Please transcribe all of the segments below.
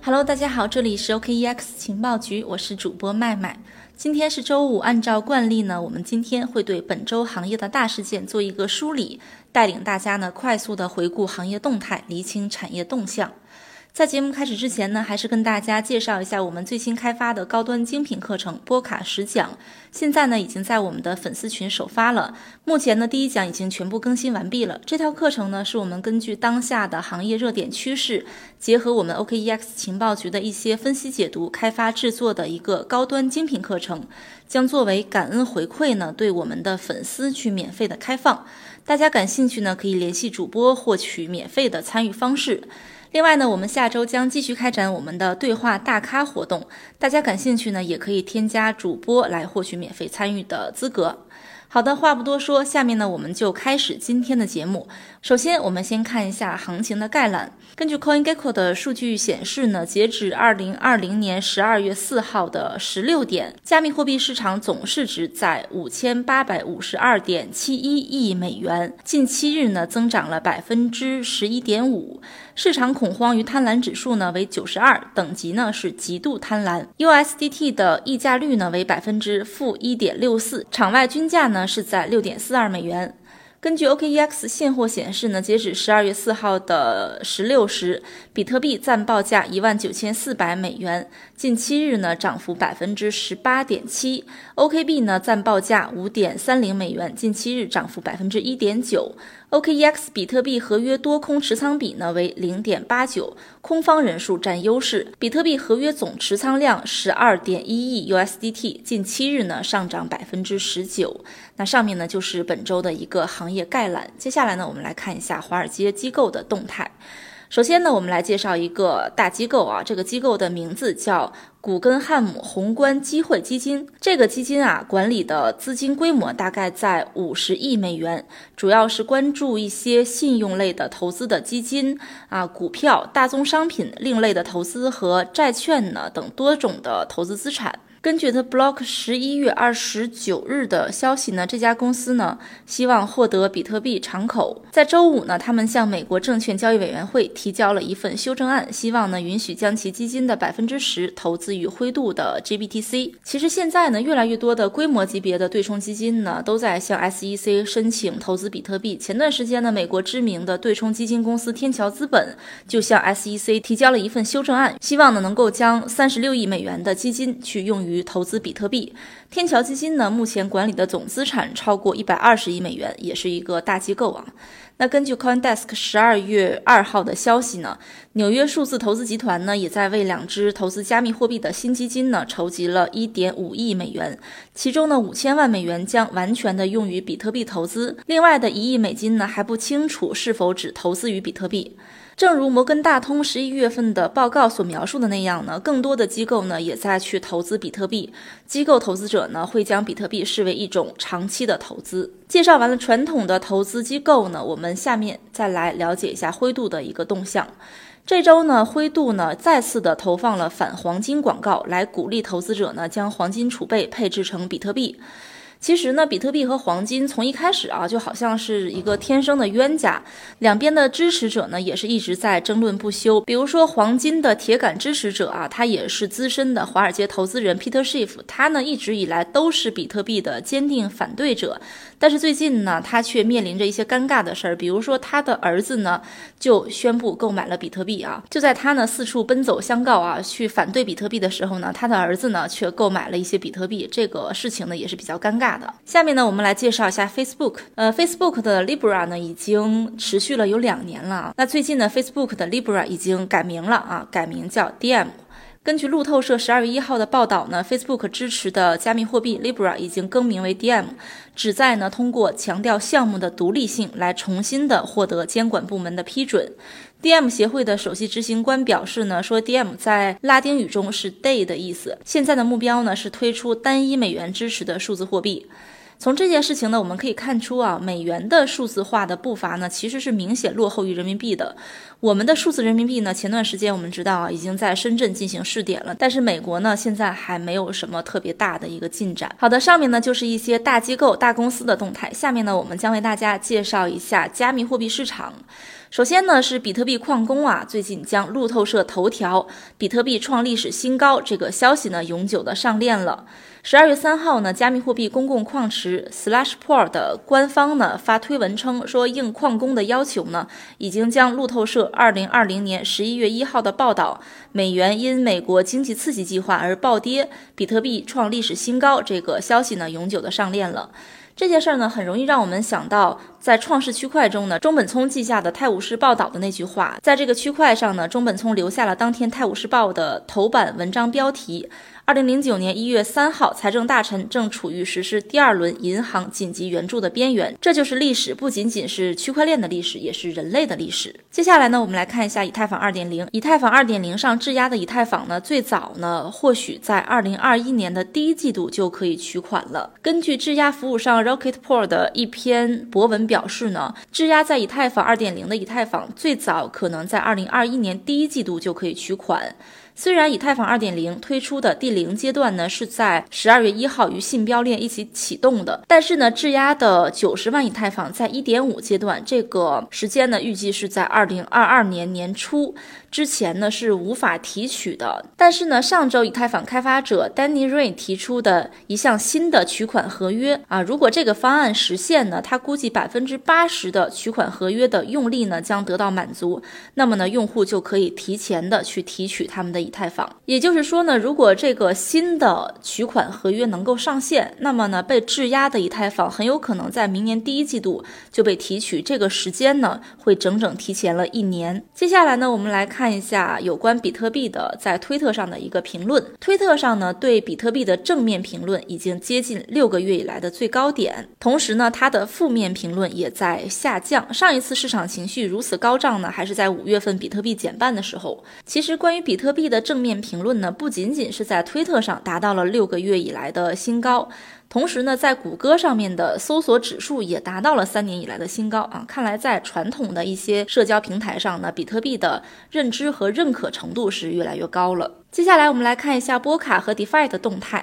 Hello，大家好，这里是 OKEX 情报局，我是主播麦麦。今天是周五，按照惯例呢，我们今天会对本周行业的大事件做一个梳理，带领大家呢快速的回顾行业动态，厘清产业动向。在节目开始之前呢，还是跟大家介绍一下我们最新开发的高端精品课程波卡十讲。现在呢，已经在我们的粉丝群首发了。目前呢，第一讲已经全部更新完毕了。这套课程呢，是我们根据当下的行业热点趋势，结合我们 OKEX 情报局的一些分析解读，开发制作的一个高端精品课程，将作为感恩回馈呢，对我们的粉丝去免费的开放。大家感兴趣呢，可以联系主播获取免费的参与方式。另外呢，我们下周将继续开展我们的对话大咖活动，大家感兴趣呢，也可以添加主播来获取免费参与的资格。好的，话不多说，下面呢我们就开始今天的节目。首先，我们先看一下行情的概览。根据 CoinGecko 的数据显示呢，截止二零二零年十二月四号的十六点，加密货币市场总市值在五千八百五十二点七一亿美元，近七日呢增长了百分之十一点五。市场恐慌与贪婪指数呢为九十二，等级呢是极度贪婪。USDT 的溢价率呢为百分之负一点六四，场外均价呢。是在六点四二美元。根据 OKEX 现货显示呢，截止十二月四号的十六时，比特币暂报价一万九千四百美元，近七日呢涨幅百分之十八点七。OKB 呢暂报价五点三零美元，近七日涨幅百分之一点九。OKEX 比特币合约多空持仓比呢为零点八九，空方人数占优势。比特币合约总持仓量十二点一亿 USDT，近七日呢上涨百分之十九。那上面呢就是本周的一个行业概览。接下来呢，我们来看一下华尔街机构的动态。首先呢，我们来介绍一个大机构啊，这个机构的名字叫古根汉姆宏观机会基金。这个基金啊，管理的资金规模大概在五十亿美元，主要是关注一些信用类的投资的基金啊、股票、大宗商品、另类的投资和债券呢等多种的投资资产。根据 The Block 十一月二十九日的消息呢，这家公司呢希望获得比特币敞口。在周五呢，他们向美国证券交易委员会提交了一份修正案，希望呢允许将其基金的百分之十投资于灰度的 GBTC。其实现在呢，越来越多的规模级别的对冲基金呢都在向 SEC 申请投资比特币。前段时间呢，美国知名的对冲基金公司天桥资本就向 SEC 提交了一份修正案，希望呢能够将三十六亿美元的基金去用于。投资比特币，天桥基金呢，目前管理的总资产超过一百二十亿美元，也是一个大机构啊。那根据 CoinDesk 十二月二号的消息呢，纽约数字投资集团呢，也在为两支投资加密货币的新基金呢，筹集了一点五亿美元，其中呢，五千万美元将完全的用于比特币投资，另外的一亿美金呢，还不清楚是否只投资于比特币。正如摩根大通十一月份的报告所描述的那样呢，更多的机构呢也在去投资比特币。机构投资者呢会将比特币视为一种长期的投资。介绍完了传统的投资机构呢，我们下面再来了解一下灰度的一个动向。这周呢，灰度呢再次的投放了反黄金广告，来鼓励投资者呢将黄金储备配置成比特币。其实呢，比特币和黄金从一开始啊，就好像是一个天生的冤家，两边的支持者呢，也是一直在争论不休。比如说，黄金的铁杆支持者啊，他也是资深的华尔街投资人 Peter Schiff，他呢一直以来都是比特币的坚定反对者。但是最近呢，他却面临着一些尴尬的事儿，比如说他的儿子呢就宣布购买了比特币啊，就在他呢四处奔走相告啊，去反对比特币的时候呢，他的儿子呢却购买了一些比特币，这个事情呢也是比较尴尬。的。下面呢，我们来介绍一下 Facebook。呃，Facebook 的 Libra 呢，已经持续了有两年了。那最近呢，Facebook 的 Libra 已经改名了啊，改名叫 DM。根据路透社十二月一号的报道呢，Facebook 支持的加密货币 Libra 已经更名为 DM，旨在呢通过强调项目的独立性来重新的获得监管部门的批准。DM 协会的首席执行官表示呢，说 DM 在拉丁语中是 day 的意思，现在的目标呢是推出单一美元支持的数字货币。从这件事情呢，我们可以看出啊，美元的数字化的步伐呢，其实是明显落后于人民币的。我们的数字人民币呢，前段时间我们知道啊，已经在深圳进行试点了，但是美国呢，现在还没有什么特别大的一个进展。好的，上面呢就是一些大机构、大公司的动态，下面呢我们将为大家介绍一下加密货币市场。首先呢是比特币矿工啊，最近将路透社头条“比特币创历史新高”这个消息呢永久的上链了。十二月三号呢，加密货币公共矿池 Slashpool 的官方呢发推文称说，应矿工的要求呢，已经将路透社二零二零年十一月一号的报道“美元因美国经济刺激计划而暴跌，比特币创历史新高”这个消息呢永久的上链了。这件事儿呢，很容易让我们想到，在创世区块中呢，中本聪记下的《泰晤士报》道的那句话，在这个区块上呢，中本聪留下了当天《泰晤士报》的头版文章标题。二零零九年一月三号，财政大臣正处于实施第二轮银行紧急援助的边缘。这就是历史，不仅仅是区块链的历史，也是人类的历史。接下来呢，我们来看一下以太坊二点零。以太坊二点零上质押的以太坊呢，最早呢，或许在二零二一年的第一季度就可以取款了。根据质押服务商 Rocketpool 的一篇博文表示呢，质押在以太坊二点零的以太坊最早可能在二零二一年第一季度就可以取款。虽然以太坊2.0推出的第零阶段呢是在十二月一号与信标链一起启动的，但是呢，质押的九十万以太坊在1.5阶段，这个时间呢预计是在2022年年初。之前呢是无法提取的，但是呢，上周以太坊开发者 Danny Rain 提出的一项新的取款合约啊，如果这个方案实现呢，他估计百分之八十的取款合约的用力呢将得到满足，那么呢，用户就可以提前的去提取他们的以太坊。也就是说呢，如果这个新的取款合约能够上线，那么呢，被质押的以太坊很有可能在明年第一季度就被提取，这个时间呢会整整提前了一年。接下来呢，我们来看。一下有关比特币的在推特上的一个评论。推特上呢，对比特币的正面评论已经接近六个月以来的最高点，同时呢，它的负面评论也在下降。上一次市场情绪如此高涨呢，还是在五月份比特币减半的时候。其实，关于比特币的正面评论呢，不仅仅是在推特上达到了六个月以来的新高。同时呢，在谷歌上面的搜索指数也达到了三年以来的新高啊！看来在传统的一些社交平台上呢，比特币的认知和认可程度是越来越高了。接下来我们来看一下波卡和 DeFi 的动态。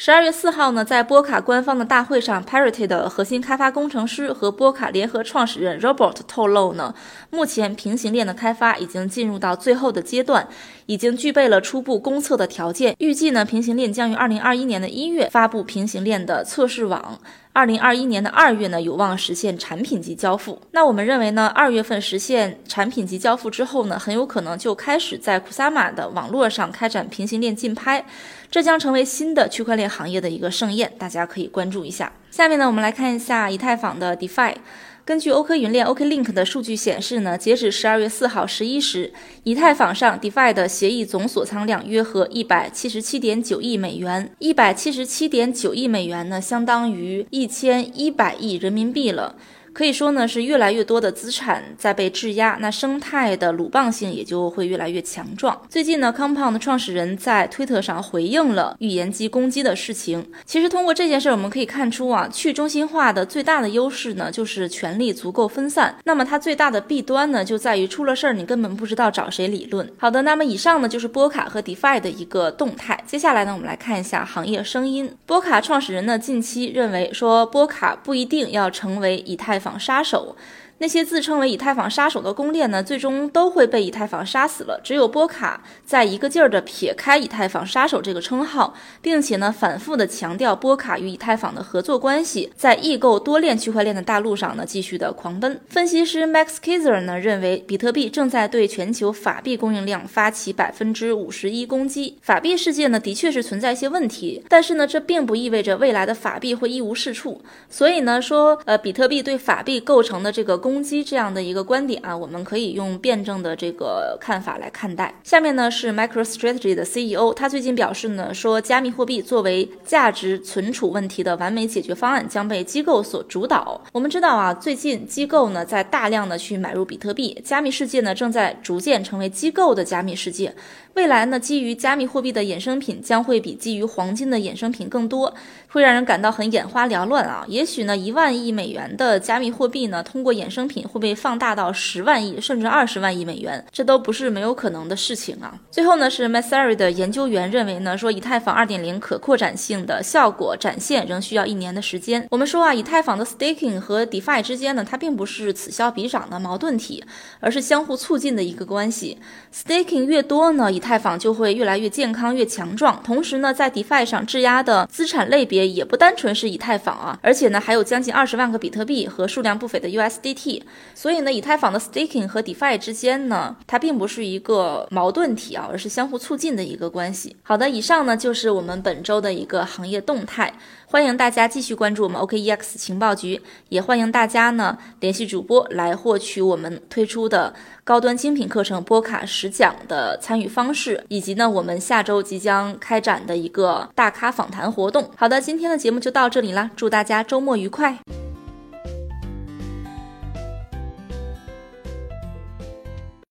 十二月四号呢，在波卡官方的大会上，Parity 的核心开发工程师和波卡联合创始人 Robert 透露呢，目前平行链的开发已经进入到最后的阶段，已经具备了初步公测的条件。预计呢，平行链将于二零二一年的一月发布平行链的测试网。二零二一年的二月呢，有望实现产品级交付。那我们认为呢，二月份实现产品级交付之后呢，很有可能就开始在库萨玛的网络上开展平行链竞拍，这将成为新的区块链行业的一个盛宴，大家可以关注一下。下面呢，我们来看一下以太坊的 DeFi。根据 OK 云链 OKLink 的数据显示呢，截止十二月四号十一时，以太坊上 DeFi 的协议总锁仓量约合一百七十七点九亿美元，一百七十七点九亿美元呢，相当于一千一百亿人民币了。可以说呢，是越来越多的资产在被质押，那生态的鲁棒性也就会越来越强壮。最近呢，Compound 创始人在推特上回应了预言机攻击的事情。其实通过这件事，我们可以看出啊，去中心化的最大的优势呢，就是权力足够分散。那么它最大的弊端呢，就在于出了事儿，你根本不知道找谁理论。好的，那么以上呢就是波卡和 DeFi 的一个动态。接下来呢，我们来看一下行业声音。波卡创始人呢近期认为说，波卡不一定要成为以太坊。杀手。那些自称为以太坊杀手的公链呢，最终都会被以太坊杀死了。只有波卡在一个劲儿的撇开以太坊杀手这个称号，并且呢，反复的强调波卡与以太坊的合作关系，在异构多链区块链的大路上呢，继续的狂奔。分析师 Max Kaiser 呢认为，比特币正在对全球法币供应量发起百分之五十一攻击。法币世界呢，的确是存在一些问题，但是呢，这并不意味着未来的法币会一无是处。所以呢，说呃，比特币对法币构成的这个。攻击这样的一个观点啊，我们可以用辩证的这个看法来看待。下面呢是 MicroStrategy 的 CEO，他最近表示呢，说加密货币作为价值存储问题的完美解决方案将被机构所主导。我们知道啊，最近机构呢在大量的去买入比特币，加密世界呢正在逐渐成为机构的加密世界。未来呢，基于加密货币的衍生品将会比基于黄金的衍生品更多，会让人感到很眼花缭乱啊。也许呢，一万亿美元的加密货币呢，通过衍生生品会被放大到十万亿甚至二十万亿美元，这都不是没有可能的事情啊。最后呢，是 m a s a r i 的研究员认为呢，说以太坊2.0可扩展性的效果展现仍需要一年的时间。我们说啊，以太坊的 staking 和 DeFi 之间呢，它并不是此消彼长的矛盾体，而是相互促进的一个关系。staking 越多呢，以太坊就会越来越健康、越强壮。同时呢，在 DeFi 上质押的资产类别也不单纯是以太坊啊，而且呢，还有将近二十万个比特币和数量不菲的 USDT。所以呢，以太坊的 staking 和 DeFi 之间呢，它并不是一个矛盾体啊，而是相互促进的一个关系。好的，以上呢就是我们本周的一个行业动态。欢迎大家继续关注我们 OKEX 情报局，也欢迎大家呢联系主播来获取我们推出的高端精品课程波卡十讲的参与方式，以及呢我们下周即将开展的一个大咖访谈活动。好的，今天的节目就到这里啦，祝大家周末愉快。